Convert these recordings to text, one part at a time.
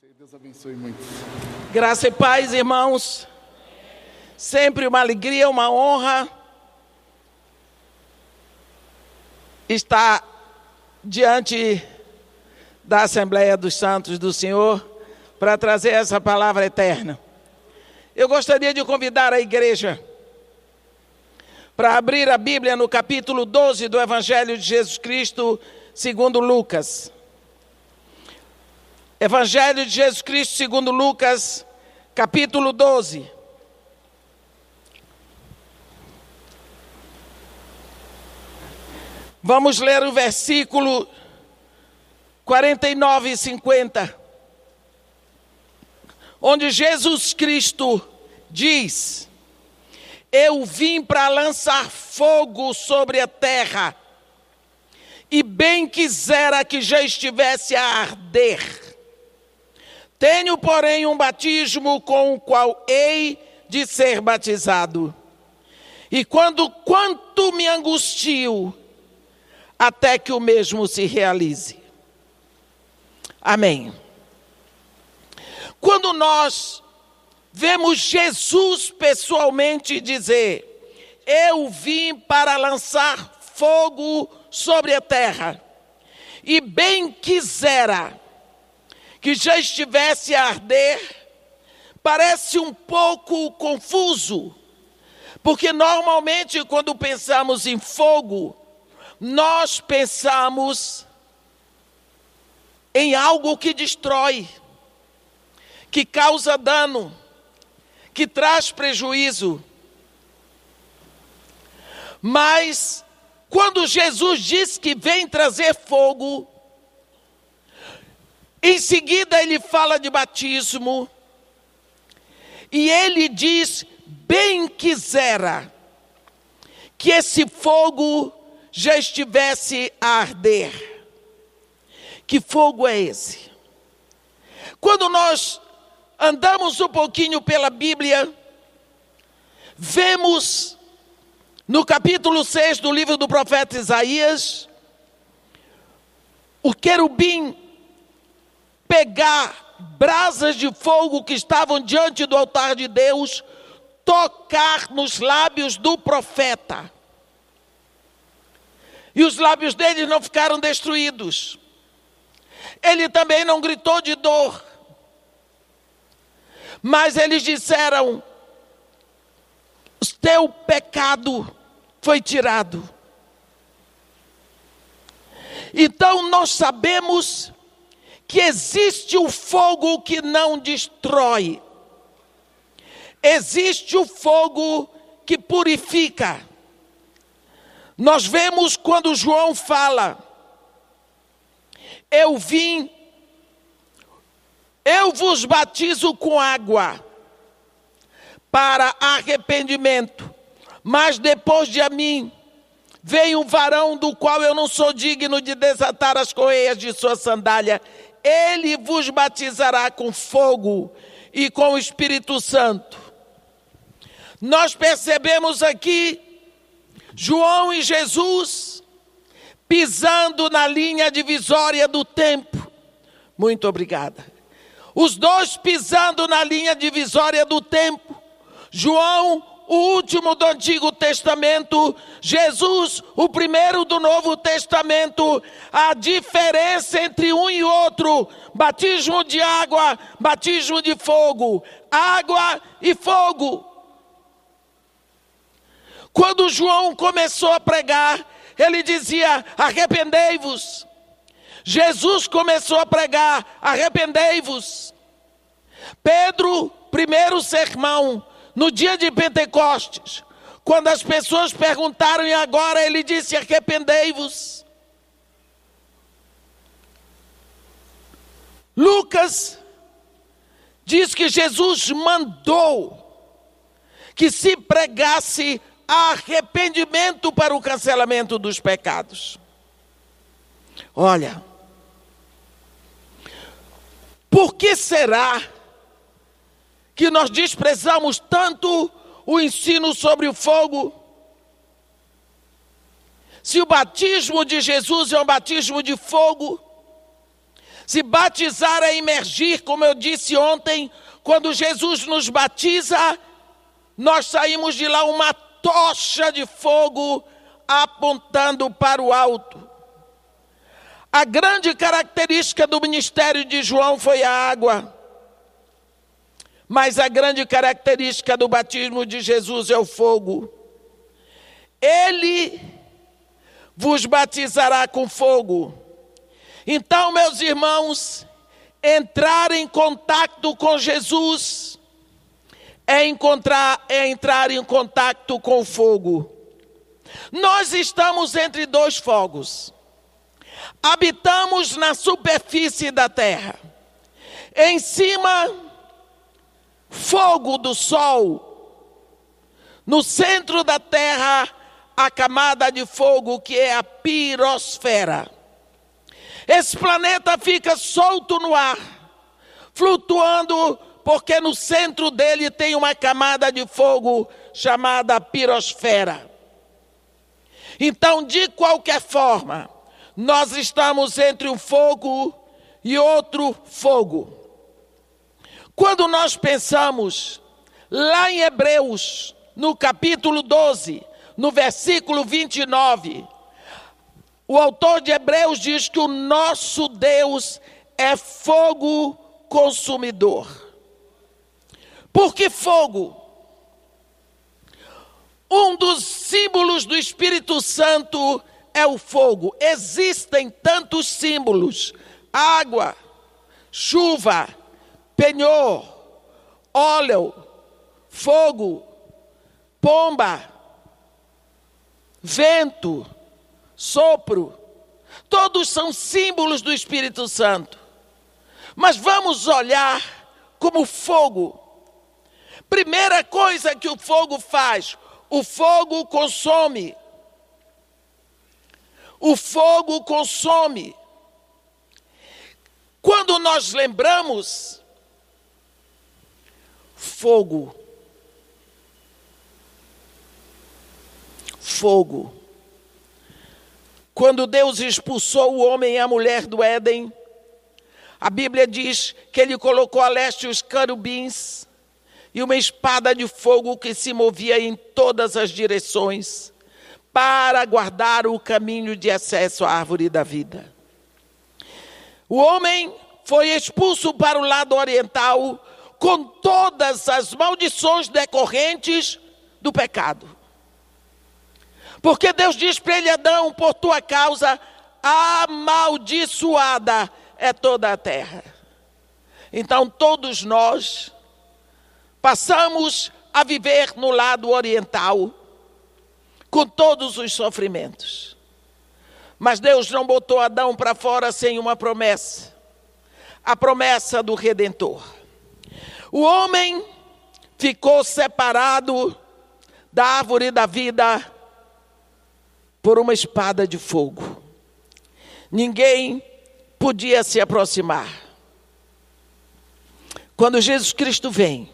Deus abençoe muito. Graça e paz, irmãos. Sempre uma alegria, uma honra estar diante da Assembleia dos Santos do Senhor para trazer essa palavra eterna. Eu gostaria de convidar a igreja para abrir a Bíblia no capítulo 12 do Evangelho de Jesus Cristo, segundo Lucas. Evangelho de Jesus Cristo segundo Lucas, capítulo 12. Vamos ler o versículo 49 e 50, onde Jesus Cristo diz: Eu vim para lançar fogo sobre a terra, e bem quisera que já estivesse a arder. Tenho, porém, um batismo com o qual hei de ser batizado. E quando quanto me angustio, até que o mesmo se realize. Amém. Quando nós vemos Jesus pessoalmente dizer: Eu vim para lançar fogo sobre a terra, e bem quisera que já estivesse a arder, parece um pouco confuso, porque normalmente quando pensamos em fogo, nós pensamos em algo que destrói, que causa dano, que traz prejuízo. Mas quando Jesus diz que vem trazer fogo, em seguida, ele fala de batismo. E ele diz: bem quisera que esse fogo já estivesse a arder. Que fogo é esse? Quando nós andamos um pouquinho pela Bíblia, vemos no capítulo 6 do livro do profeta Isaías, o querubim pegar brasas de fogo que estavam diante do altar de Deus, tocar nos lábios do profeta. E os lábios dele não ficaram destruídos. Ele também não gritou de dor. Mas eles disseram: teu pecado foi tirado. Então nós sabemos que existe o fogo que não destrói, existe o fogo que purifica. Nós vemos quando João fala, eu vim, eu vos batizo com água para arrependimento, mas depois de a mim vem um varão do qual eu não sou digno de desatar as correias de sua sandália ele vos batizará com fogo e com o Espírito Santo. Nós percebemos aqui João e Jesus pisando na linha divisória do tempo. Muito obrigada. Os dois pisando na linha divisória do tempo. João o último do Antigo Testamento, Jesus, o primeiro do Novo Testamento, a diferença entre um e outro, batismo de água, batismo de fogo, água e fogo. Quando João começou a pregar, ele dizia: arrependei-vos. Jesus começou a pregar: arrependei-vos. Pedro, primeiro sermão, no dia de Pentecostes, quando as pessoas perguntaram e agora, ele disse: arrependei-vos. Lucas diz que Jesus mandou que se pregasse arrependimento para o cancelamento dos pecados. Olha, por que será que nós desprezamos tanto o ensino sobre o fogo. Se o batismo de Jesus é um batismo de fogo, Se batizar é imergir, como eu disse ontem, quando Jesus nos batiza, nós saímos de lá uma tocha de fogo apontando para o alto. A grande característica do ministério de João foi a água. Mas a grande característica do batismo de Jesus é o fogo. Ele vos batizará com fogo. Então, meus irmãos, entrar em contato com Jesus é, encontrar, é entrar em contato com o fogo. Nós estamos entre dois fogos. Habitamos na superfície da terra. Em cima, fogo do sol. No centro da terra, a camada de fogo que é a pirosfera. Esse planeta fica solto no ar, flutuando, porque no centro dele tem uma camada de fogo chamada pirosfera. Então, de qualquer forma, nós estamos entre um fogo e outro fogo. Quando nós pensamos lá em Hebreus, no capítulo 12, no versículo 29, o autor de Hebreus diz que o nosso Deus é fogo consumidor. Por que fogo? Um dos símbolos do Espírito Santo é o fogo. Existem tantos símbolos: água, chuva, penhor, óleo, fogo, pomba, vento, sopro. Todos são símbolos do Espírito Santo. Mas vamos olhar como fogo. Primeira coisa que o fogo faz: o fogo consome. O fogo consome. Quando nós lembramos, fogo. Fogo. Quando Deus expulsou o homem e a mulher do Éden, a Bíblia diz que ele colocou a leste os querubins e uma espada de fogo que se movia em todas as direções para guardar o caminho de acesso à árvore da vida. O homem foi expulso para o lado oriental com todas as maldições decorrentes do pecado. Porque Deus diz para ele, Adão, por tua causa, amaldiçoada é toda a terra. Então todos nós passamos a viver no lado oriental, com todos os sofrimentos. Mas Deus não botou Adão para fora sem uma promessa a promessa do redentor. O homem ficou separado da árvore da vida por uma espada de fogo. Ninguém podia se aproximar. Quando Jesus Cristo vem,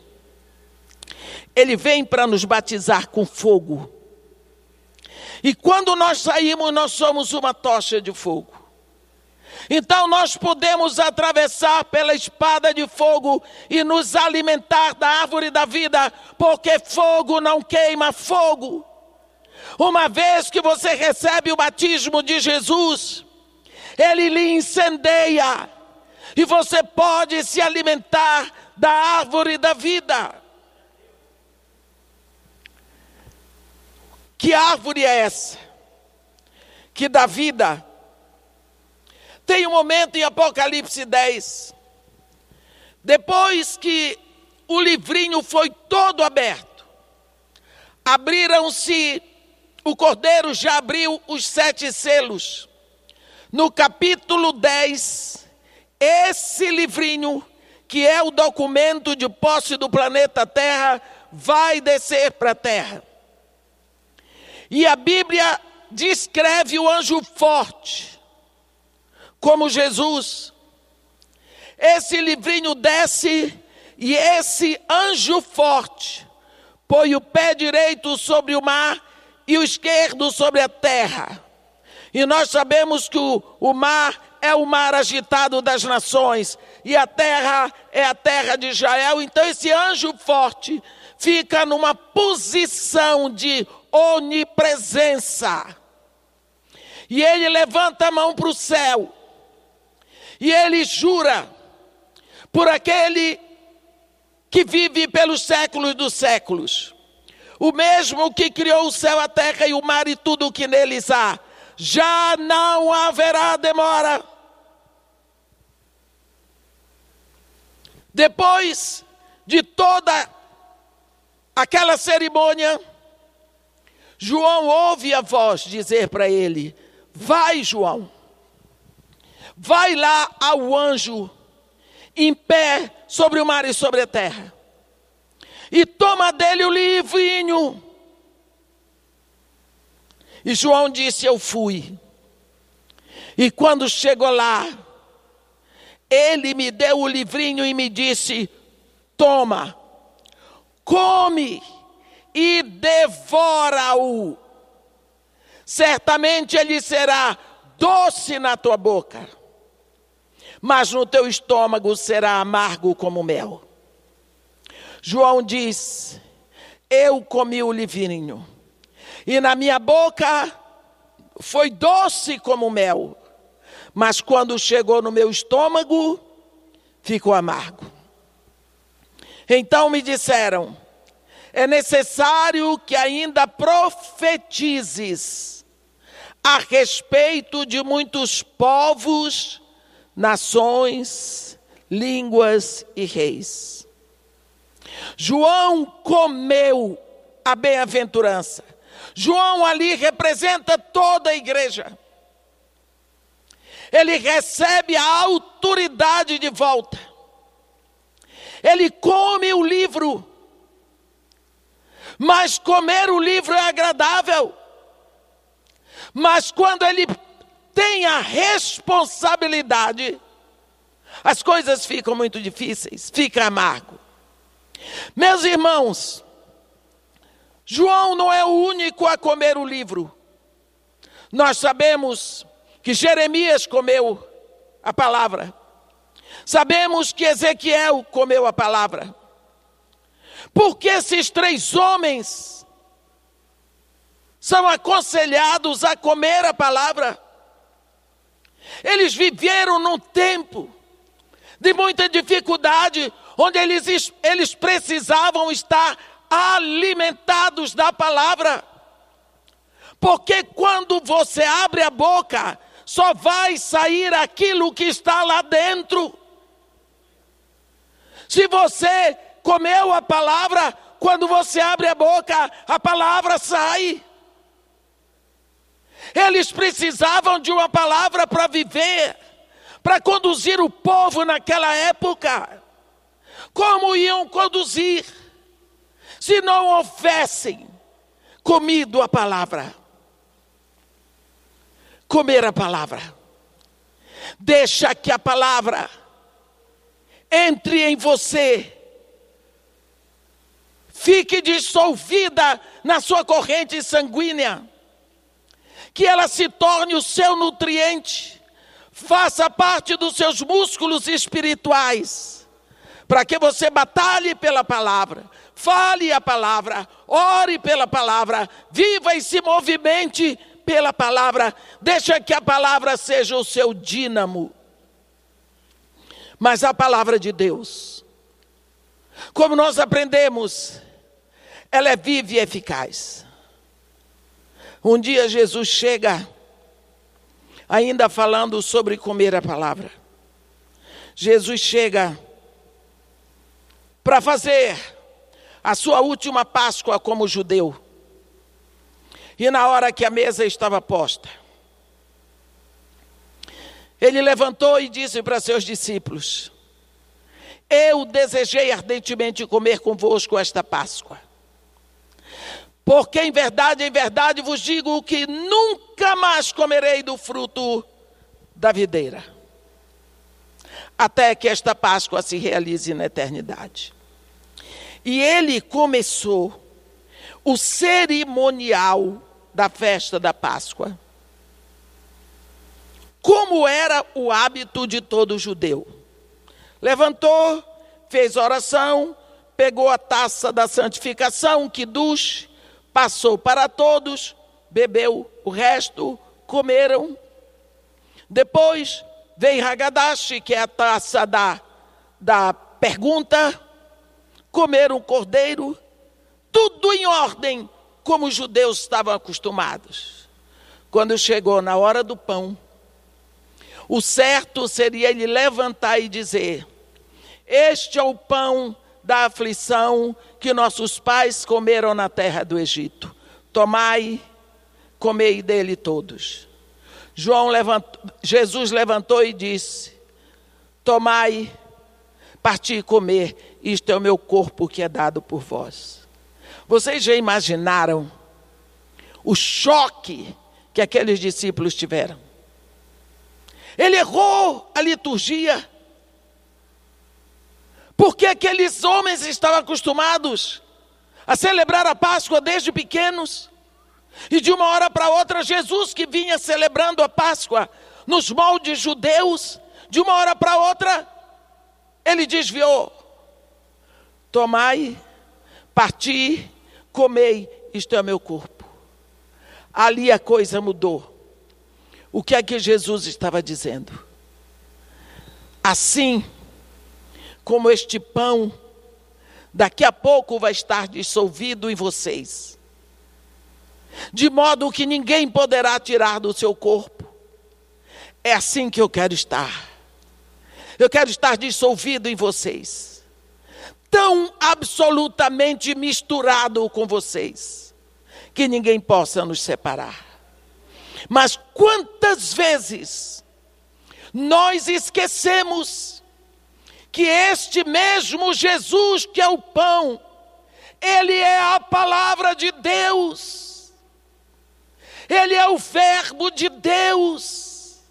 ele vem para nos batizar com fogo. E quando nós saímos, nós somos uma tocha de fogo. Então nós podemos atravessar pela espada de fogo e nos alimentar da árvore da vida, porque fogo não queima fogo. Uma vez que você recebe o batismo de Jesus, ele lhe incendeia e você pode se alimentar da árvore da vida. Que árvore é essa? Que dá vida. Tem um momento em Apocalipse 10, depois que o livrinho foi todo aberto, abriram-se, o cordeiro já abriu os sete selos. No capítulo 10, esse livrinho, que é o documento de posse do planeta Terra, vai descer para a Terra. E a Bíblia descreve o anjo forte como Jesus. Esse livrinho desce e esse anjo forte põe o pé direito sobre o mar e o esquerdo sobre a terra. E nós sabemos que o, o mar é o mar agitado das nações, e a terra é a terra de Israel. Então, esse anjo forte fica numa posição de onipresença. E ele levanta a mão para o céu, e ele jura por aquele que vive pelos séculos dos séculos, o mesmo que criou o céu, a terra e o mar e tudo o que neles há, já não haverá demora. Depois de toda aquela cerimônia, João ouve a voz dizer para ele: Vai, João, vai lá ao anjo em pé sobre o mar e sobre a terra, e toma dele o livrinho. E João disse: Eu fui. E quando chegou lá, ele me deu o livrinho e me disse: Toma, come e devora-o. Certamente ele será doce na tua boca mas no teu estômago será amargo como mel. João diz: Eu comi o livrinho, e na minha boca foi doce como mel, mas quando chegou no meu estômago, ficou amargo. Então me disseram: é necessário que ainda profetizes a respeito de muitos povos nações, línguas e reis. João comeu a bem-aventurança. João ali representa toda a igreja. Ele recebe a autoridade de volta. Ele come o livro. Mas comer o livro é agradável. Mas quando ele tem a responsabilidade, as coisas ficam muito difíceis, fica amargo. Meus irmãos, João não é o único a comer o livro. Nós sabemos que Jeremias comeu a palavra. Sabemos que Ezequiel comeu a palavra. Porque esses três homens são aconselhados a comer a palavra? Eles viveram num tempo de muita dificuldade, onde eles, eles precisavam estar alimentados da palavra. Porque quando você abre a boca, só vai sair aquilo que está lá dentro. Se você comeu a palavra, quando você abre a boca, a palavra sai. Eles precisavam de uma palavra para viver, para conduzir o povo naquela época. Como iam conduzir se não houvessem comido a palavra? Comer a palavra. Deixa que a palavra entre em você fique dissolvida na sua corrente sanguínea que ela se torne o seu nutriente, faça parte dos seus músculos espirituais, para que você batalhe pela palavra, fale a palavra, ore pela palavra, viva e se movimente pela palavra, deixa que a palavra seja o seu dínamo. Mas a palavra de Deus, como nós aprendemos, ela é viva e eficaz. Um dia Jesus chega, ainda falando sobre comer a palavra. Jesus chega para fazer a sua última Páscoa como judeu. E na hora que a mesa estava posta, ele levantou e disse para seus discípulos: Eu desejei ardentemente comer convosco esta Páscoa porque em verdade, em verdade vos digo que nunca mais comerei do fruto da videira, até que esta Páscoa se realize na eternidade. E ele começou o cerimonial da festa da Páscoa, como era o hábito de todo judeu. Levantou, fez oração, pegou a taça da santificação, que duche, passou para todos, bebeu o resto, comeram. Depois veio Hagadash, que é a taça da, da pergunta, comeram cordeiro, tudo em ordem, como os judeus estavam acostumados. Quando chegou na hora do pão, o certo seria ele levantar e dizer: Este é o pão da aflição que nossos pais comeram na terra do Egito. Tomai, comei dele todos. João levantou, Jesus levantou e disse: Tomai, parti e comer, isto é o meu corpo que é dado por vós. Vocês já imaginaram o choque que aqueles discípulos tiveram? Ele errou a liturgia. Porque aqueles homens estavam acostumados a celebrar a Páscoa desde pequenos. E de uma hora para outra, Jesus que vinha celebrando a Páscoa nos moldes judeus, de uma hora para outra, ele desviou. Tomai, parti, comei, isto é meu corpo. Ali a coisa mudou. O que é que Jesus estava dizendo? Assim como este pão, daqui a pouco vai estar dissolvido em vocês, de modo que ninguém poderá tirar do seu corpo. É assim que eu quero estar. Eu quero estar dissolvido em vocês, tão absolutamente misturado com vocês, que ninguém possa nos separar. Mas quantas vezes nós esquecemos que este mesmo Jesus, que é o pão, ele é a palavra de Deus, ele é o Verbo de Deus.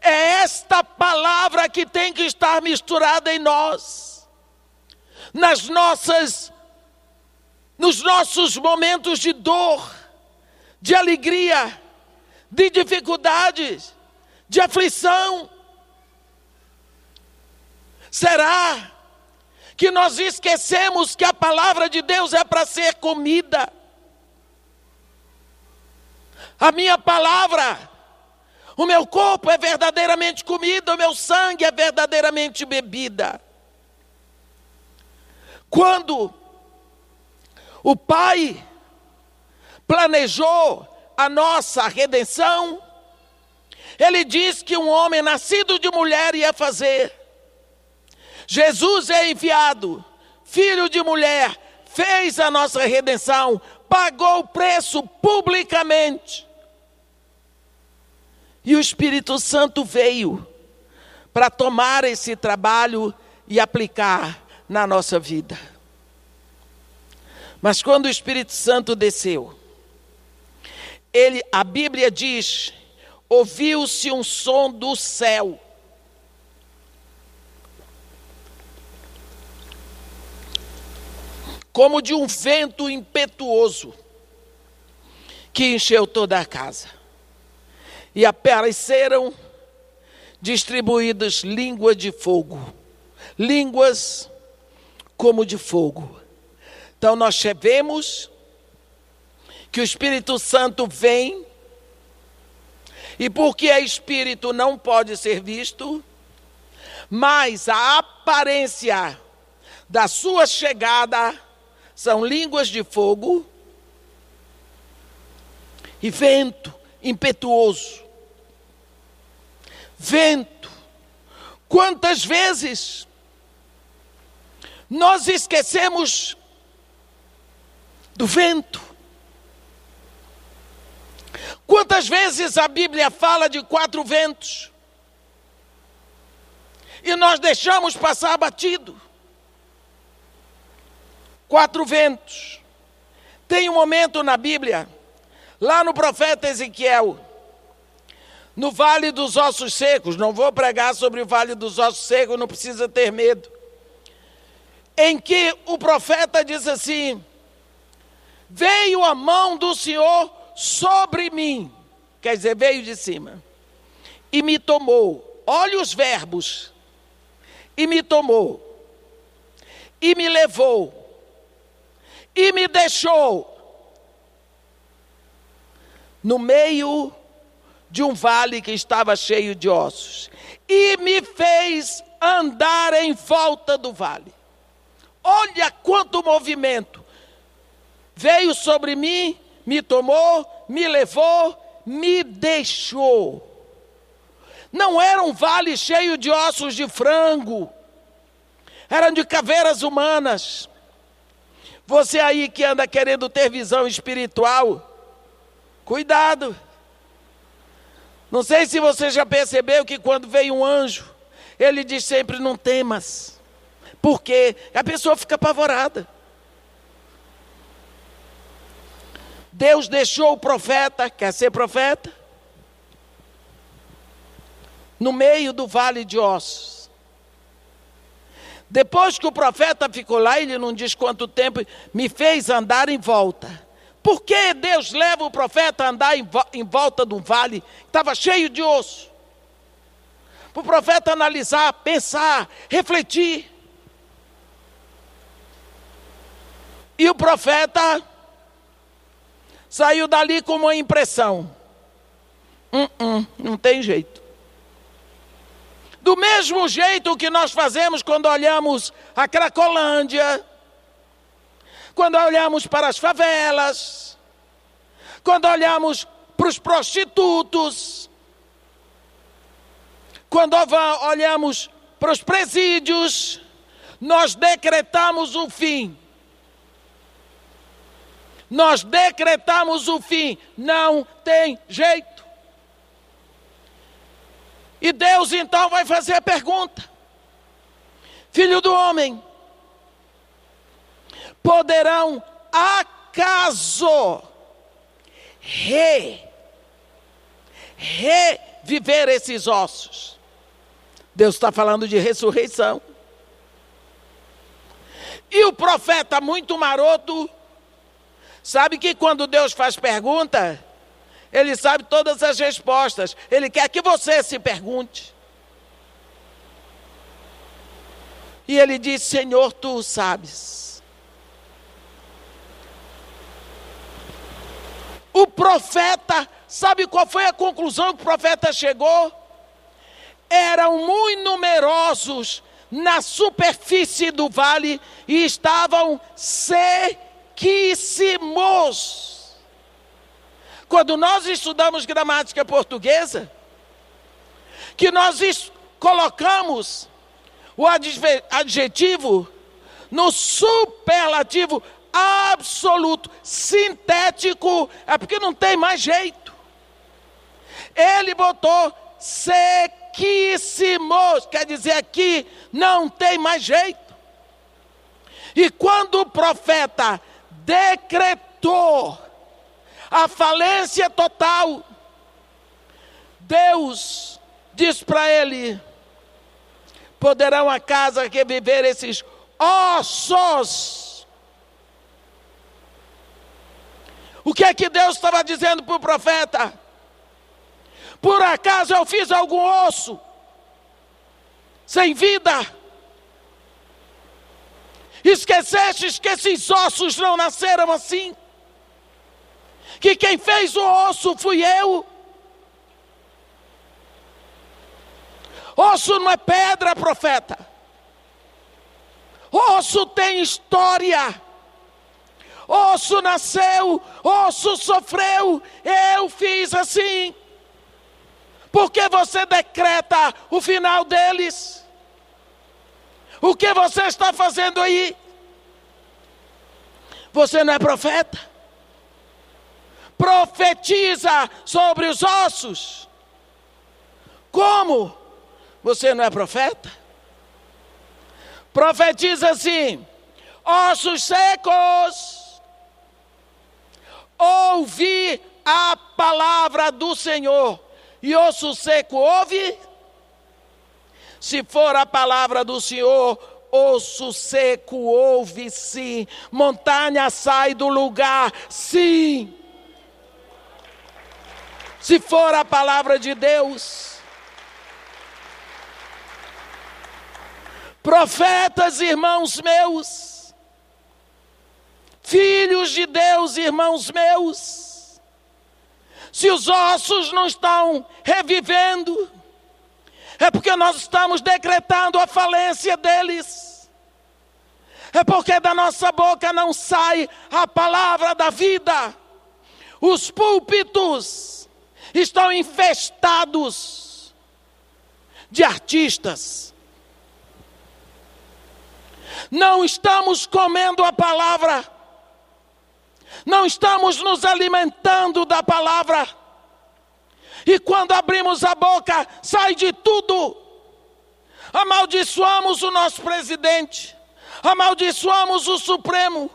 É esta palavra que tem que estar misturada em nós, nas nossas, nos nossos momentos de dor, de alegria, de dificuldades, de aflição. Será que nós esquecemos que a palavra de Deus é para ser comida? A minha palavra, o meu corpo é verdadeiramente comida, o meu sangue é verdadeiramente bebida. Quando o Pai planejou a nossa redenção, ele diz que um homem nascido de mulher ia fazer. Jesus é enviado, filho de mulher, fez a nossa redenção, pagou o preço publicamente. E o Espírito Santo veio para tomar esse trabalho e aplicar na nossa vida. Mas quando o Espírito Santo desceu, ele, a Bíblia diz: ouviu-se um som do céu. Como de um vento impetuoso que encheu toda a casa. E apareceram distribuídas línguas de fogo, línguas como de fogo. Então nós vemos que o Espírito Santo vem, e porque é Espírito não pode ser visto, mas a aparência da sua chegada são línguas de fogo e vento impetuoso. Vento. Quantas vezes nós esquecemos do vento? Quantas vezes a Bíblia fala de quatro ventos? E nós deixamos passar batido. Quatro ventos. Tem um momento na Bíblia, lá no profeta Ezequiel, no Vale dos Ossos Secos, não vou pregar sobre o Vale dos Ossos Secos, não precisa ter medo, em que o profeta diz assim: Veio a mão do Senhor sobre mim, quer dizer, veio de cima, e me tomou. Olha os verbos. E me tomou. E me levou. E me deixou no meio de um vale que estava cheio de ossos. E me fez andar em volta do vale. Olha quanto movimento. Veio sobre mim, me tomou, me levou, me deixou. Não era um vale cheio de ossos de frango, eram de caveiras humanas. Você aí que anda querendo ter visão espiritual, cuidado. Não sei se você já percebeu que quando vem um anjo, ele diz sempre: não temas. Porque a pessoa fica apavorada. Deus deixou o profeta, quer ser profeta? No meio do vale de ossos. Depois que o profeta ficou lá, ele não diz quanto tempo, me fez andar em volta. Por que Deus leva o profeta a andar em, volta de um vale que estava cheio de osso? Para o profeta analisar, pensar, refletir. E o profeta saiu dali com uma impressão. Hum, hum, não tem jeito. Do mesmo jeito que nós fazemos quando olhamos a Cracolândia, quando olhamos para as favelas, quando olhamos para os prostitutos, quando olhamos para os presídios, nós decretamos o fim nós decretamos o fim, não tem jeito. E Deus então vai fazer a pergunta: Filho do homem, poderão acaso re, reviver esses ossos? Deus está falando de ressurreição. E o profeta, muito maroto, Sabe que quando Deus faz pergunta, Ele sabe todas as respostas. Ele quer que você se pergunte. E ele diz: Senhor, tu sabes. O profeta, sabe qual foi a conclusão que o profeta chegou? Eram muito numerosos na superfície do vale e estavam se riquíssimos. Quando nós estudamos gramática portuguesa, que nós colocamos o adjetivo no superlativo absoluto, sintético, é porque não tem mais jeito. Ele botou sequíssimos, quer dizer aqui não tem mais jeito. E quando o profeta decretou a falência total, Deus diz para ele: poderão a casa que viver esses ossos. O que é que Deus estava dizendo para o profeta? Por acaso eu fiz algum osso sem vida? Esquecestes que esses ossos não nasceram assim? Que quem fez o osso fui eu? Osso não é pedra, profeta. Osso tem história. Osso nasceu, osso sofreu. Eu fiz assim. Porque você decreta o final deles? O que você está fazendo aí? Você não é profeta? Profetiza sobre os ossos. Como? Você não é profeta? Profetiza assim: ossos secos, ouvi a palavra do Senhor. E osso seco ouve? Se for a palavra do Senhor, osso seco ouve sim, montanha sai do lugar, sim se for a palavra de Deus. Profetas, irmãos meus, filhos de Deus, irmãos meus, se os ossos não estão revivendo, é porque nós estamos decretando a falência deles, é porque da nossa boca não sai a palavra da vida, os púlpitos, estão infestados de artistas, não estamos comendo a palavra, não estamos nos alimentando da palavra, e quando abrimos a boca, sai de tudo. Amaldiçoamos o nosso presidente, amaldiçoamos o Supremo,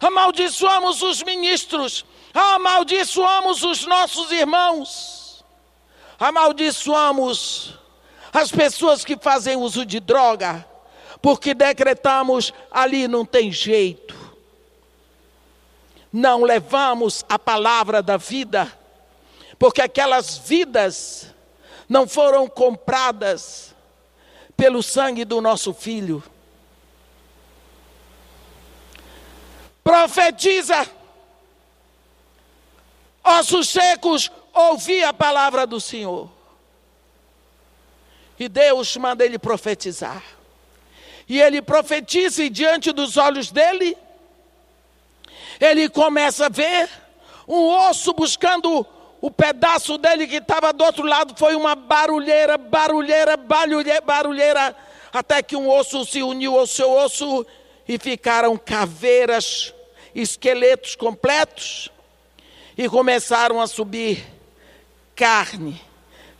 amaldiçoamos os ministros, amaldiçoamos os nossos irmãos, amaldiçoamos as pessoas que fazem uso de droga, porque decretamos ali não tem jeito. Não levamos a palavra da vida, porque aquelas vidas não foram compradas pelo sangue do nosso filho. Profetiza, ossos secos, ouvi a palavra do Senhor. E Deus manda ele profetizar. E ele profetiza e diante dos olhos dele, ele começa a ver um osso buscando o pedaço dele que estava do outro lado, foi uma barulheira, barulheira, barulheira, barulheira, até que um osso se uniu ao seu osso e ficaram caveiras, esqueletos completos, e começaram a subir carne,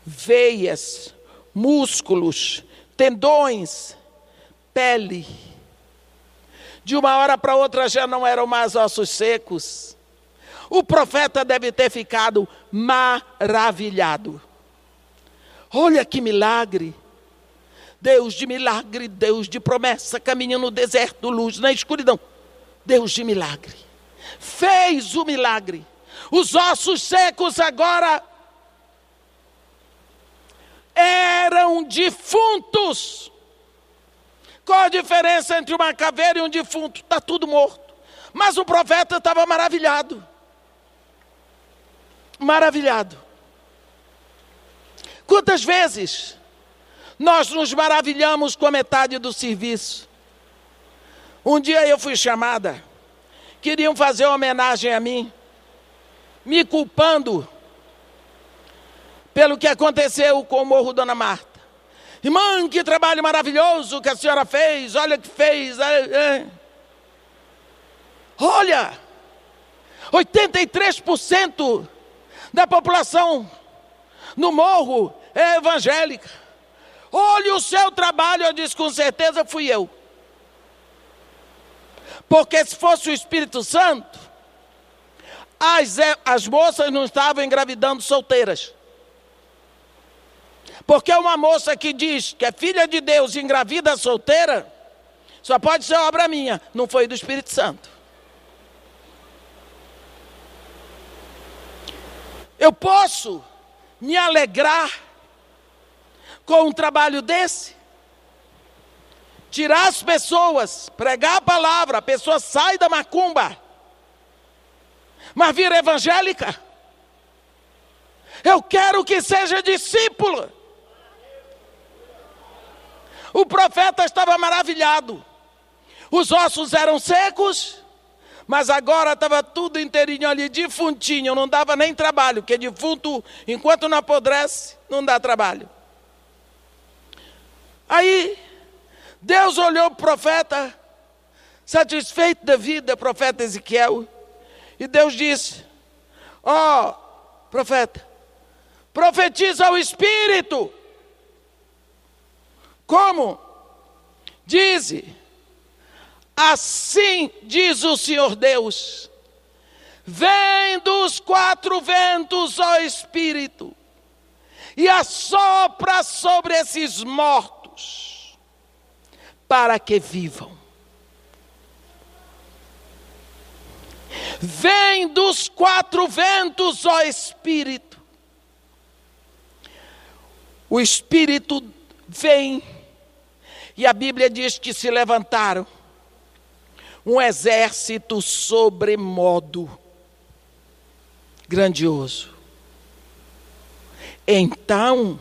veias, músculos, tendões, pele. De uma hora para outra já não eram mais ossos secos. O profeta deve ter ficado maravilhado. Olha que milagre! Deus de milagre, Deus de promessa, caminho no deserto, luz na escuridão. Deus de milagre. Fez o milagre. Os ossos secos agora eram defuntos. Qual a diferença entre uma caveira e um defunto? Está tudo morto. Mas o profeta estava maravilhado. Maravilhado. Quantas vezes nós nos maravilhamos com a metade do serviço? Um dia eu fui chamada, queriam fazer homenagem a mim, me culpando pelo que aconteceu com o Morro Dona Marta. Irmã, que trabalho maravilhoso que a senhora fez, olha que fez. É, é. Olha, 83% da população no morro é evangélica. Olha o seu trabalho, eu disse com certeza fui eu. Porque se fosse o Espírito Santo, as, as moças não estavam engravidando solteiras. Porque uma moça que diz que é filha de Deus e engravida solteira, só pode ser obra minha, não foi do Espírito Santo. Eu posso me alegrar com um trabalho desse? Tirar as pessoas, pregar a palavra, a pessoa sai da macumba, mas vira evangélica. Eu quero que seja discípula. O profeta estava maravilhado. Os ossos eram secos, mas agora estava tudo inteirinho ali, defuntinho, não dava nem trabalho, porque defunto, enquanto não apodrece, não dá trabalho. Aí, Deus olhou para o profeta, satisfeito da vida, profeta Ezequiel, e Deus disse: Ó, oh, profeta, profetiza o Espírito. Como? Dize, assim diz o Senhor Deus: vem dos quatro ventos, ó Espírito, e assopra sobre esses mortos, para que vivam. Vem dos quatro ventos, ó Espírito. O Espírito vem E a Bíblia diz que se levantaram um exército sobremodo grandioso. Então,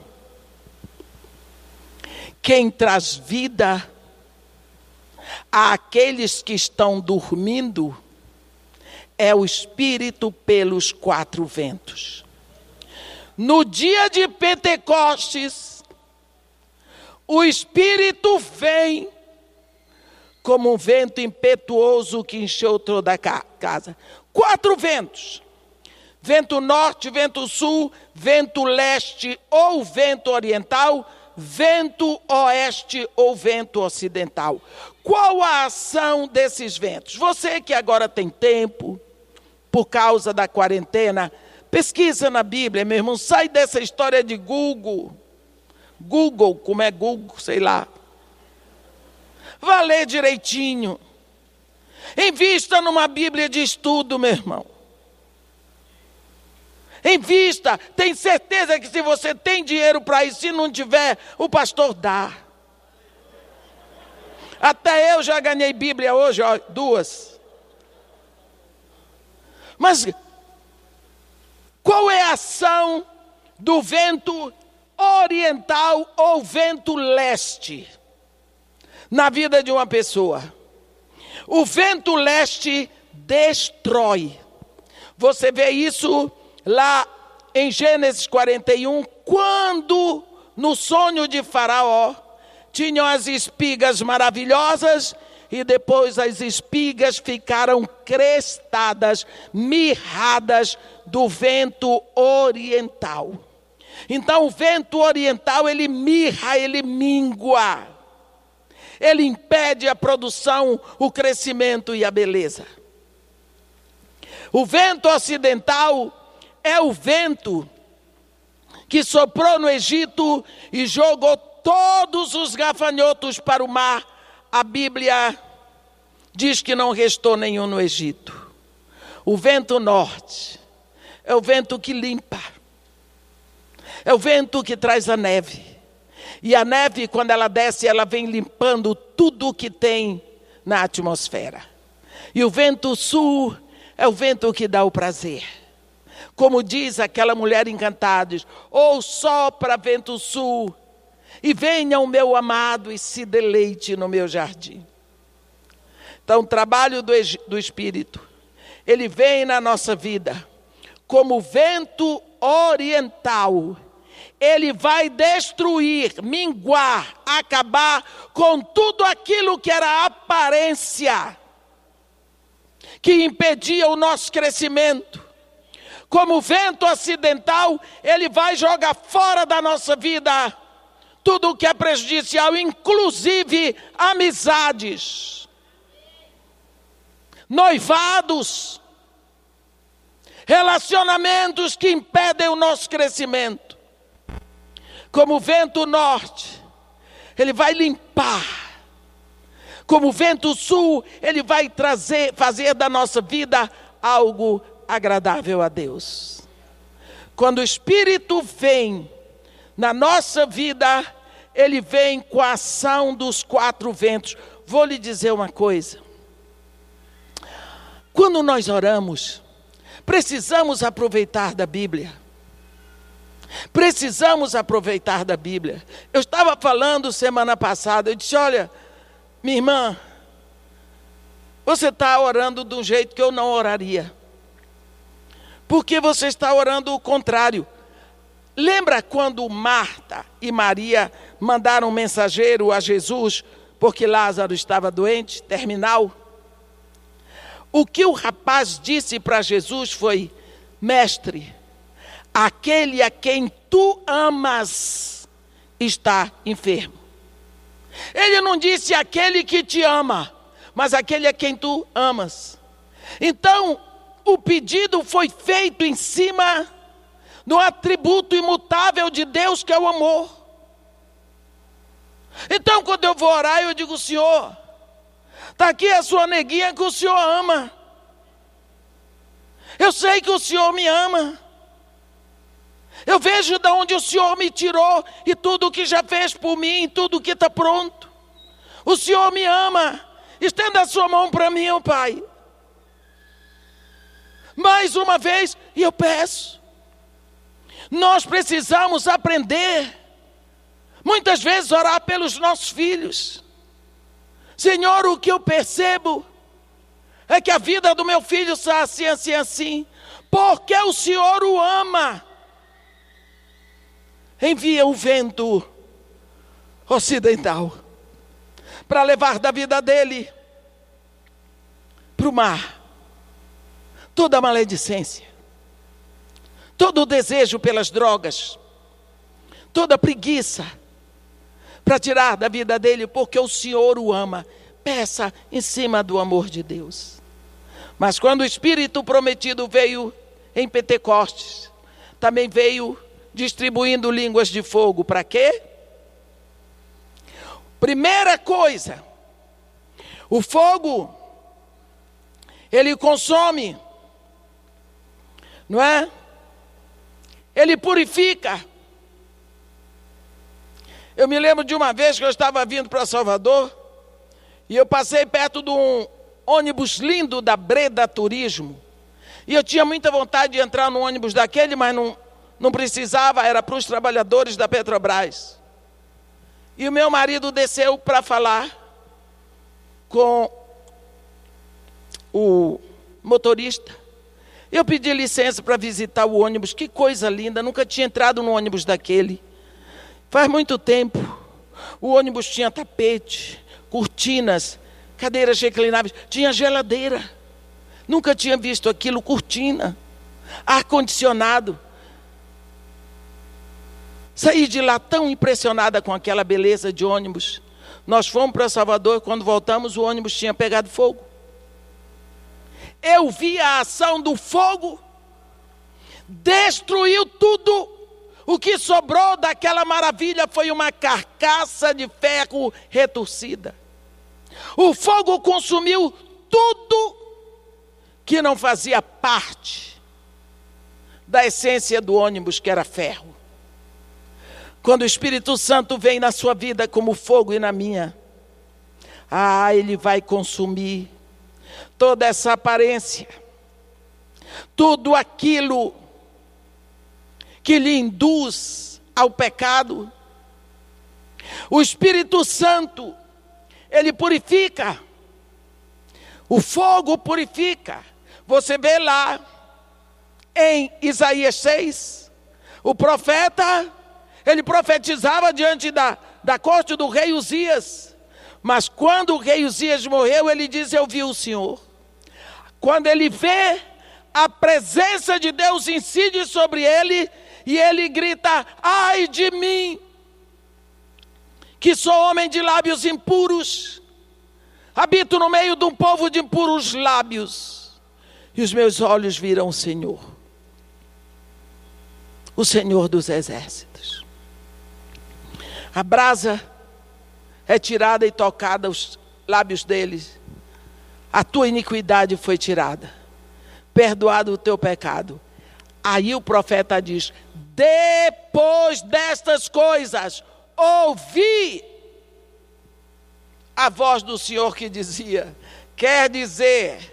quem traz vida àqueles que estão dormindo é o Espírito pelos quatro ventos. No dia de Pentecostes, o Espírito vem como um vento impetuoso que encheu toda a casa. Quatro ventos: vento norte, vento sul, vento leste ou vento oriental, vento oeste ou vento ocidental. Qual a ação desses ventos? Você que agora tem tempo, por causa da quarentena, pesquisa na Bíblia, meu irmão, sai dessa história de Google. Google, como é Google, sei lá. Vá ler direitinho. Invista numa Bíblia de estudo, meu irmão. Invista. Tem certeza que se você tem dinheiro para isso, se não tiver, o pastor dá. Até eu já ganhei Bíblia hoje, ó, duas. Mas qual é a ação do vento oriental ou vento leste? na vida de uma pessoa. O vento leste destrói. Você vê isso lá em Gênesis 41, quando no sonho de Faraó tinham as espigas maravilhosas e depois as espigas ficaram crestadas, mirradas do vento oriental. Então o vento oriental ele mirra, ele mingua ele impede a produção, o crescimento e a beleza. O vento ocidental é o vento que soprou no Egito e jogou todos os gafanhotos para o mar. A Bíblia diz que não restou nenhum no Egito. O vento norte é o vento que limpa, é o vento que traz a neve. E a neve, quando ela desce, ela vem limpando tudo o que tem na atmosfera. E o vento sul é o vento que dá o prazer. Como diz aquela mulher encantada, ou sopra vento sul, e venha o meu amado e se deleite no meu jardim. Então, o trabalho do, do Espírito, ele vem na nossa vida como vento oriental ele vai destruir, minguar, acabar com tudo aquilo que era aparência, que impedia o nosso crescimento. Como vento acidental, ele vai jogar fora da nossa vida tudo o que é prejudicial, inclusive amizades, noivados, relacionamentos que impedem o nosso crescimento. Como vento norte, ele vai limpar. Como vento sul, ele vai trazer, fazer da nossa vida algo agradável a Deus. Quando o Espírito vem na nossa vida, ele vem com a ação dos quatro ventos. Vou lhe dizer uma coisa. Quando nós oramos, precisamos aproveitar da Bíblia. Precisamos aproveitar da Bíblia. Eu estava falando semana passada, eu disse: olha, minha irmã, você está orando de um jeito que eu não oraria. Porque você está orando o contrário. Lembra quando Marta e Maria mandaram um mensageiro a Jesus porque Lázaro estava doente, terminal? O que o rapaz disse para Jesus foi: Mestre, aquele a quem tu amas está enfermo. Ele não disse aquele que te ama, mas aquele a quem tu amas. Então, o pedido foi feito em cima do atributo imutável de Deus, que é o amor. Então, quando eu vou orar, eu digo: Senhor, está aqui a sua neguinha que o Senhor ama. Eu sei que o Senhor me ama. Eu vejo de onde o Senhor me tirou e tudo o que já fez por mim, tudo que está pronto. O Senhor me ama. Estenda a sua mão para mim, ó Pai. Mais uma vez, e eu peço. Nós precisamos aprender, muitas vezes, orar pelos nossos filhos. Senhor, o que eu percebo é que a vida do meu filho está assim, assim, assim, porque o Senhor o ama. Envia o vento ocidental para levar da vida dele para o mar toda a maledicência, todo o desejo pelas drogas, toda a preguiça para tirar da vida dele, porque o Senhor o ama. Peça em cima do amor de Deus. Mas quando o Espírito prometido veio em Pentecostes, também veio distribuindo línguas de fogo. Para quê? Primeira coisa, o fogo, ele consome não é? Ele purifica. Eu me lembro de uma vez que eu estava vindo para Salvador e eu passei perto de um ônibus lindo da Breda Turismo. E eu tinha muita vontade de entrar no ônibus daquele, mas não, não precisava, era para os trabalhadores da Petrobras. E o meu marido desceu para falar com o motorista. Eu pedi licença para visitar o ônibus, que coisa linda, nunca tinha entrado no ônibus daquele. Faz muito tempo. O ônibus tinha tapete, cortinas, cadeiras reclináveis, tinha geladeira. Nunca tinha visto aquilo, cortina, ar-condicionado. Saí de lá tão impressionada com aquela beleza de ônibus. Nós fomos para Salvador, quando voltamos, o ônibus tinha pegado fogo eu vi a ação do fogo, destruiu tudo. O que sobrou daquela maravilha foi uma carcaça de ferro retorcida. O fogo consumiu tudo que não fazia parte da essência do ônibus, que era ferro. Quando o Espírito Santo vem na sua vida como fogo e na minha, ah, ele vai consumir toda essa aparência, tudo aquilo que lhe induz ao pecado. O Espírito Santo, ele purifica. O fogo purifica. Você vê lá em Isaías 6, o profeta, ele profetizava diante da, da corte do rei Uzias. Mas quando o rei Uzias morreu, ele diz: Eu vi o Senhor. Quando ele vê, a presença de Deus incide sobre ele e ele grita: Ai de mim, que sou homem de lábios impuros, habito no meio de um povo de impuros lábios, e os meus olhos viram o Senhor, o Senhor dos exércitos. A brasa é tirada e tocada os lábios deles. A tua iniquidade foi tirada, perdoado o teu pecado. Aí o profeta diz: depois destas coisas, ouvi a voz do Senhor que dizia: quer dizer,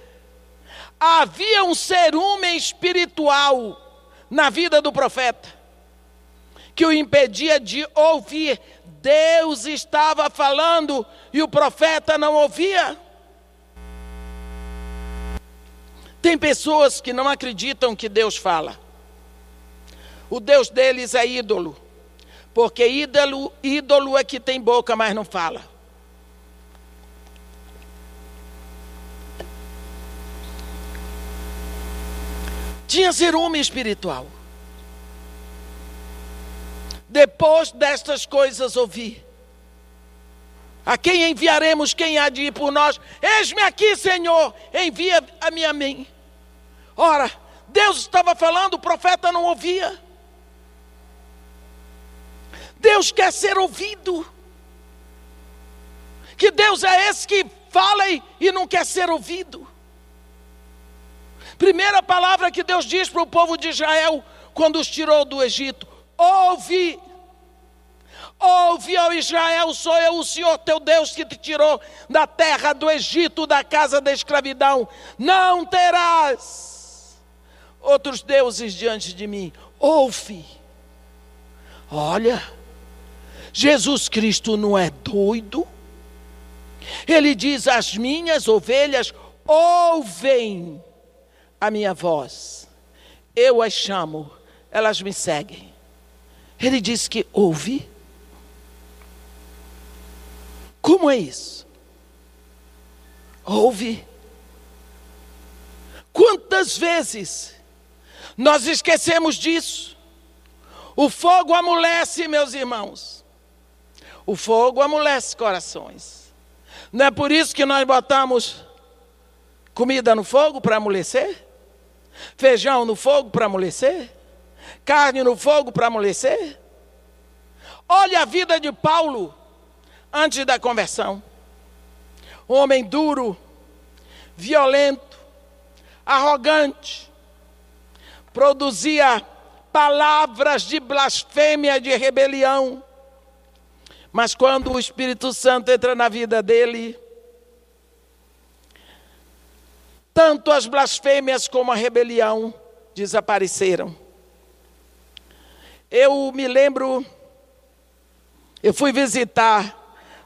havia um cerume espiritual na vida do profeta que o impedia de ouvir Deus estava falando e o profeta não ouvia. Tem pessoas que não acreditam que Deus fala. O Deus deles é ídolo. Porque ídolo, ídolo é que tem boca, mas não fala. Tinha ciúme espiritual. Depois destas coisas ouvi. A quem enviaremos? Quem há de ir por nós? Eis-me aqui, Senhor, envia a mim a mim. Ora, Deus estava falando, o profeta não ouvia. Deus quer ser ouvido. Que Deus é esse que fala e não quer ser ouvido. Primeira palavra que Deus diz para o povo de Israel quando os tirou do Egito: ouve. Ouve, ó Israel, sou eu o Senhor teu Deus que te tirou da terra do Egito, da casa da escravidão. Não terás outros deuses diante de mim. Ouve. Olha, Jesus Cristo não é doido. Ele diz: As minhas ovelhas ouvem a minha voz. Eu as chamo, elas me seguem. Ele diz que ouve. Como é isso? Ouve. Quantas vezes nós esquecemos disso? O fogo amolece, meus irmãos. O fogo amolece corações. Não é por isso que nós botamos comida no fogo para amolecer? Feijão no fogo para amolecer? Carne no fogo para amolecer? Olha a vida de Paulo antes da conversão. Um homem duro, violento, arrogante, produzia palavras de blasfêmia, de rebelião. Mas quando o Espírito Santo entra na vida dele, tanto as blasfêmias como a rebelião desapareceram. Eu me lembro, eu fui visitar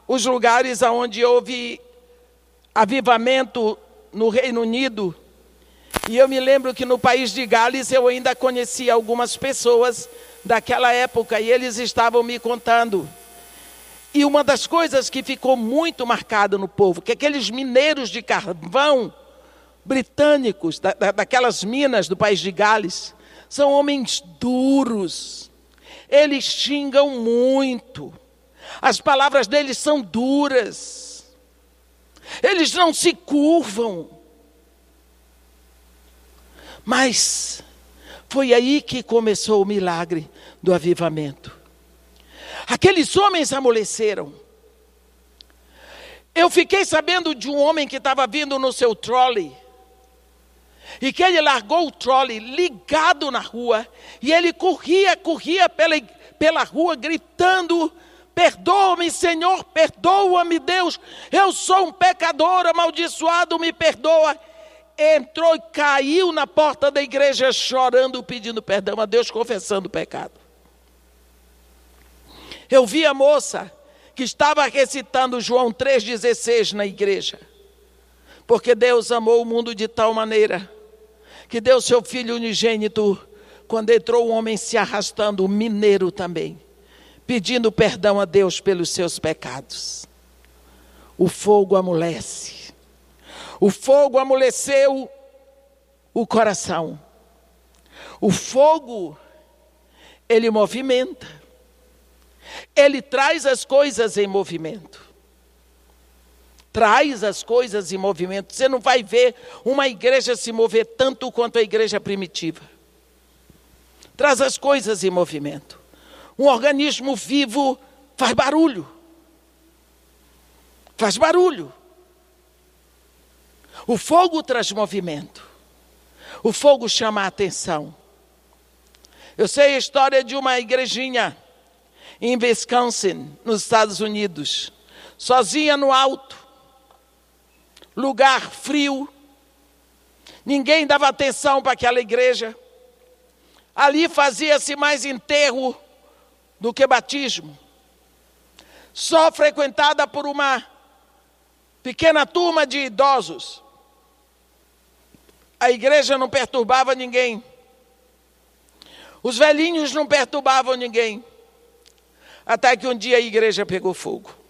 os lugares onde houve avivamento no Reino Unido. E eu me lembro que no país de Gales eu ainda conhecia algumas pessoas daquela época e eles estavam me contando. E uma das coisas que ficou muito marcada no povo, que aqueles mineiros de carvão britânicos, da, da, daquelas minas do país de Gales, são homens duros, eles xingam muito as palavras deles são duras. Eles não se curvam. Mas foi aí que começou o milagre do avivamento. Aqueles homens amoleceram. Eu fiquei sabendo de um homem que estava vindo no seu trolley. E que ele largou o trolley ligado na rua. E ele corria, corria pela, pela rua, gritando Perdoa-me, Senhor, perdoa-me, Deus. Eu sou um pecador amaldiçoado, me perdoa. Entrou e caiu na porta da igreja chorando, pedindo perdão a Deus, confessando o pecado. Eu vi a moça que estava recitando João 3,16 na igreja. Porque Deus amou o mundo de tal maneira que deu seu filho unigênito. Quando entrou o homem se arrastando, o mineiro também pedindo perdão a Deus pelos seus pecados. O fogo amolece. O fogo amoleceu o coração. O fogo, ele movimenta. Ele traz as coisas em movimento. Traz as coisas em movimento. Você não vai ver uma igreja se mover tanto quanto a igreja primitiva. Traz as coisas em movimento. Um organismo vivo faz barulho. Faz barulho. O fogo traz movimento. O fogo chama a atenção. Eu sei a história de uma igrejinha em Wisconsin, nos Estados Unidos, sozinha no alto, lugar frio, ninguém dava atenção para aquela igreja. Ali fazia-se mais enterro do que batismo. Só frequentada por uma pequena turma de idosos. A igreja não perturbava ninguém. Os velhinhos não perturbavam ninguém. Até que um dia a igreja pegou fogo.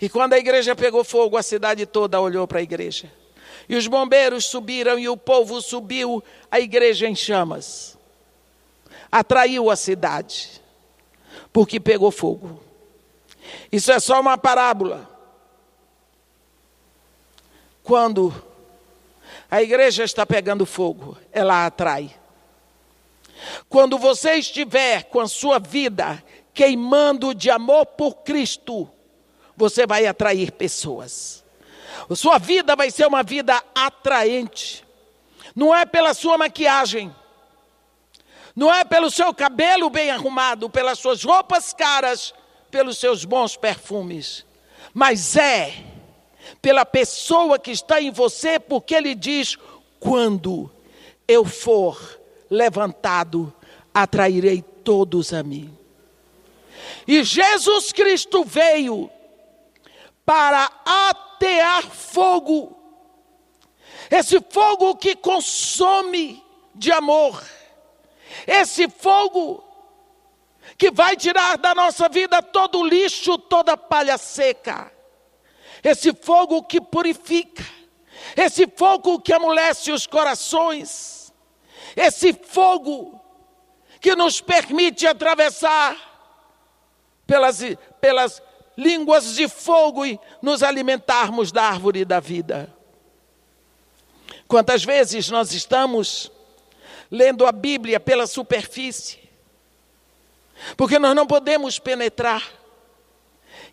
E quando a igreja pegou fogo, a cidade toda olhou para a igreja. E os bombeiros subiram e o povo subiu, a igreja em chamas atraiu a cidade, porque pegou fogo. Isso é só uma parábola. Quando a igreja está pegando fogo, ela atrai. Quando você estiver com a sua vida queimando de amor por Cristo, você vai atrair pessoas. Sua vida vai ser uma vida atraente. Não é pela sua maquiagem, Não é pelo seu cabelo bem arrumado, pelas suas roupas caras, pelos seus bons perfumes, mas é pela pessoa que está em você, porque ele diz: quando eu for levantado, atrairei todos a mim. E Jesus Cristo veio para atear fogo, esse fogo que consome de amor, esse fogo que vai tirar da nossa vida todo o lixo, toda palha seca, esse fogo que purifica, esse fogo que amolece os corações, esse fogo que nos permite atravessar pelas, pelas línguas de fogo e nos alimentarmos da árvore da vida. Quantas vezes nós estamos lendo a Bíblia pela superfície, porque nós não podemos penetrar.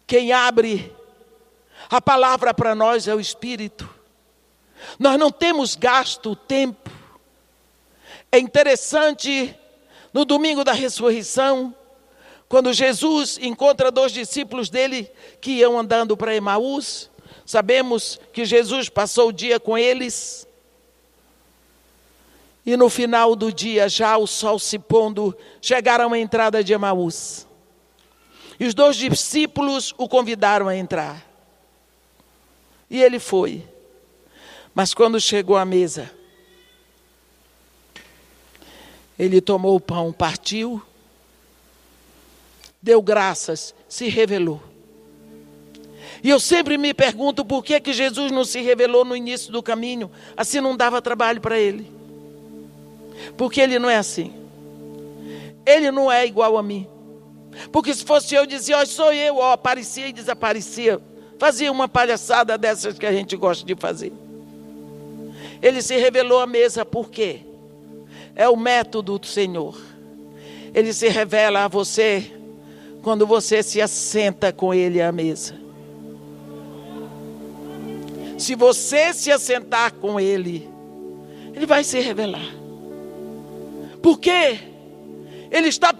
Quem abre a palavra para nós é o Espírito. Nós não temos gasto tempo. É interessante, no domingo da ressurreição, quando Jesus encontra dois discípulos dele que iam andando para Emaús, sabemos que Jesus passou o dia com eles. E no final do dia, já o sol se pondo, chegaram à entrada de Emaús. E os dois discípulos o convidaram a entrar. E ele foi. Mas quando chegou à mesa, ele tomou o pão, partiu, deu graças, se revelou. E eu sempre me pergunto por que, que Jesus não se revelou no início do caminho, assim não dava trabalho para ele. Porque ele não é assim. Ele não é igual a mim. Porque se fosse eu, dizia, ó, sou eu, ó, aparecia e desaparecia. Fazia uma palhaçada dessas que a gente gosta de fazer. Ele se revelou à mesa por quê? É o método do Senhor. Ele se revela a você quando você se assenta com Ele à mesa. Se você se assentar com Ele, Ele vai se revelar. Por quê? Ele está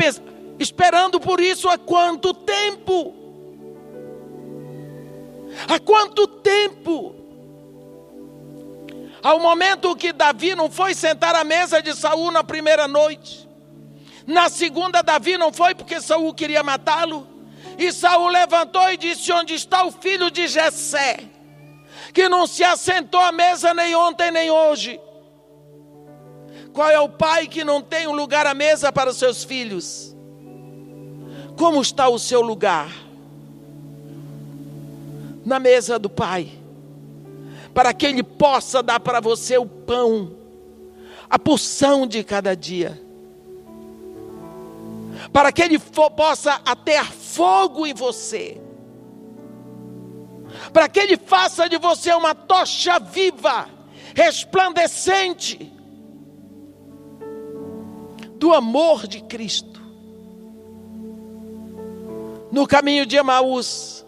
esperando por isso há quanto tempo? Há quanto tempo? Ao momento que Davi não foi sentar à mesa de Saul na primeira noite. Na segunda, Davi não foi porque Saul queria matá-lo. E Saul levantou e disse: Onde está o filho de Jessé? Que não se assentou à mesa nem ontem nem hoje. Qual é o pai que não tem um lugar à mesa para os seus filhos? Como está o seu lugar? na mesa do Pai, para que Ele possa dar para você o pão, a porção de cada dia, para que Ele possa ater fogo em você, para que Ele faça de você uma tocha viva, resplandecente, do amor de Cristo. No caminho de Emaús,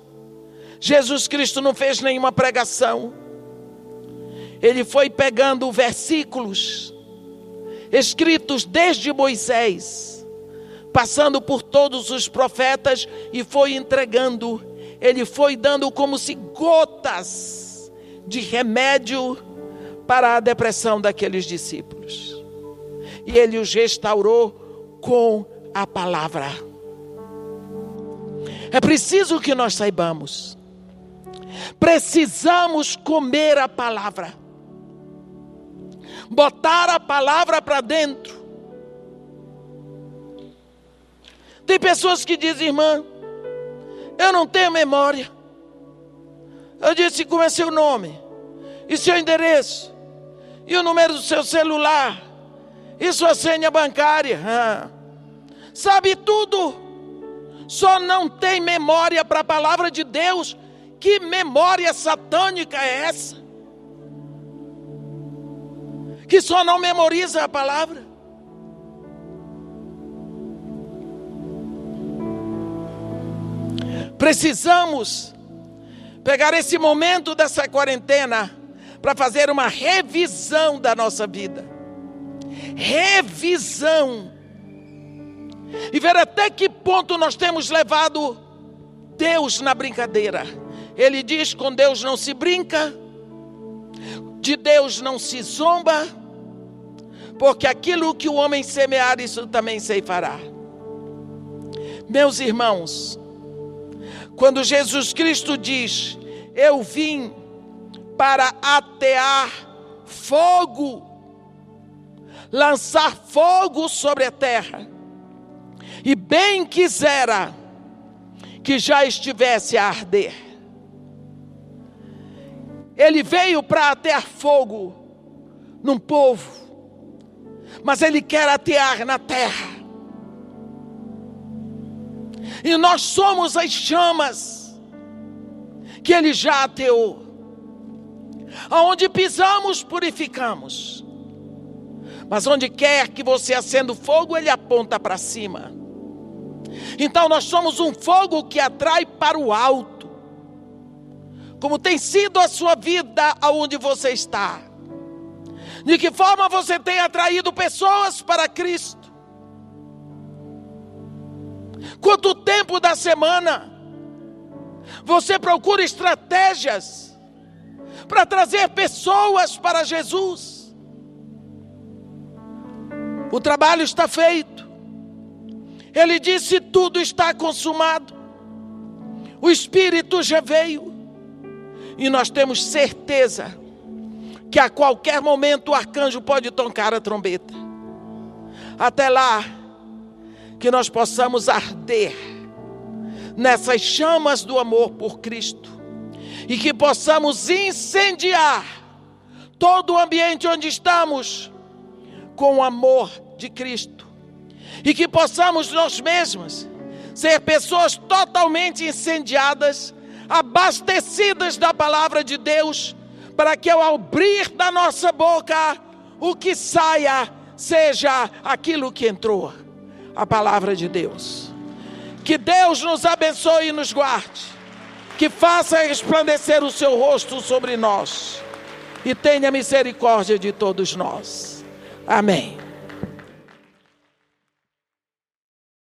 Jesus Cristo não fez nenhuma pregação. Ele foi pegando versículos escritos desde Moisés, passando por todos os profetas e foi entregando. Ele foi dando como se gotas de remédio para a depressão daqueles discípulos. E ele os restaurou com a palavra. É preciso que nós saibamos Precisamos comer a palavra, botar a palavra para dentro. Tem pessoas que dizem, irmã, eu não tenho memória. Eu disse, como é seu nome? E seu endereço? E o número do seu celular? E sua senha bancária? Ah. Sabe tudo. Só não tem memória para a palavra de Deus que memória satânica é essa? Que só não memoriza a palavra. Precisamos pegar esse momento dessa quarentena para fazer uma revisão da nossa vida. Revisão. e ver até que ponto nós temos levado Deus na brincadeira. Ele diz: com Deus não se brinca, de Deus não se zomba, porque aquilo que o homem semear, isso também ceifará. Meus irmãos, quando Jesus Cristo diz: Eu vim para atear fogo, lançar fogo sobre a terra, e bem quisera que já estivesse a arder. Ele veio para atear fogo num povo, mas ele quer atear na terra. E nós somos as chamas que ele já ateou. Aonde pisamos, purificamos. Mas onde quer que você acenda o fogo, ele aponta para cima. Então nós somos um fogo que atrai para o alto. Como tem sido a sua vida aonde você está? De que forma você tem atraído pessoas para Cristo? Quanto tempo da semana você procura estratégias para trazer pessoas para Jesus? O trabalho está feito. Ele disse: tudo está consumado. O Espírito já veio. E nós temos certeza que a qualquer momento o arcanjo pode tocar a trombeta. Até lá, que nós possamos arder nessas chamas do amor por Cristo e que possamos incendiar todo o ambiente onde estamos com o amor de Cristo e que possamos nós mesmos ser pessoas totalmente incendiadas, abastecidas da palavra de Deus, para que ao abrir da nossa boca o que saia seja aquilo que entrou, a palavra de Deus. Que Deus nos abençoe e nos guarde, que faça resplandecer o seu rosto sobre nós e tenha misericórdia de todos nós. Amém.